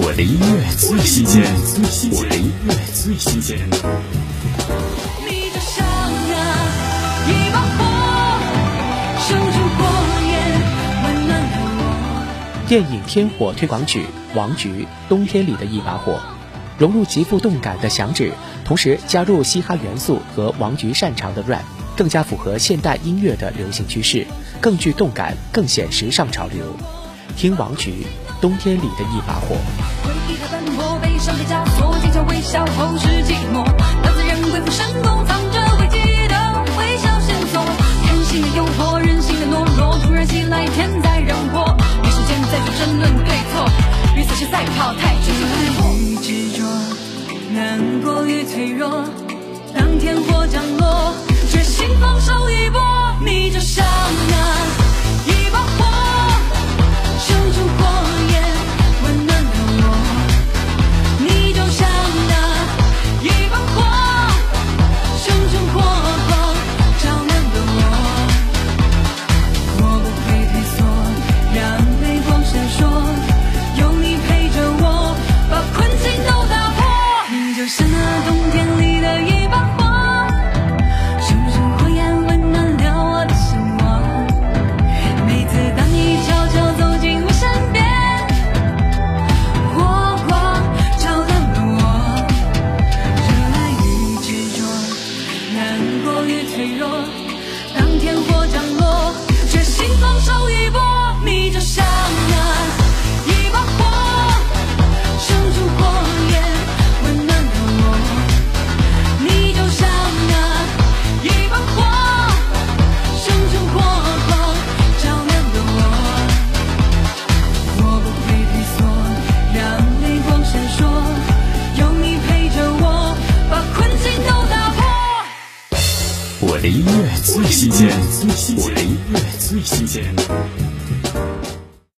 我的音乐最新鲜，我的音乐最新鲜。你就像那一把火，生出火焰，温暖我。电影《天火》推广曲《王菊》，冬天里的一把火，融入极富动感的响指，同时加入嘻哈元素和王菊擅长的 rap，更加符合现代音乐的流行趋势，更具动感，更显时尚潮流。听王菊《冬天里的一把火》。回忆它斑驳，悲伤的枷锁，坚强微笑后是寂寞。当自然鬼斧神工，藏着危机的微小线索。人性的诱惑，人性的懦弱，突然袭来，天灾人祸。没时间再去争论对错，与死线赛跑，太执着。与执着，难过与脆弱。当天火降那冬天里的一把火，熊熊火焰温暖了我的心窝。每次当你悄悄走进我身边，火光照亮了我，热爱与执着，难过与脆弱，当天火降落。的音乐最新鲜，我的音乐最新鲜。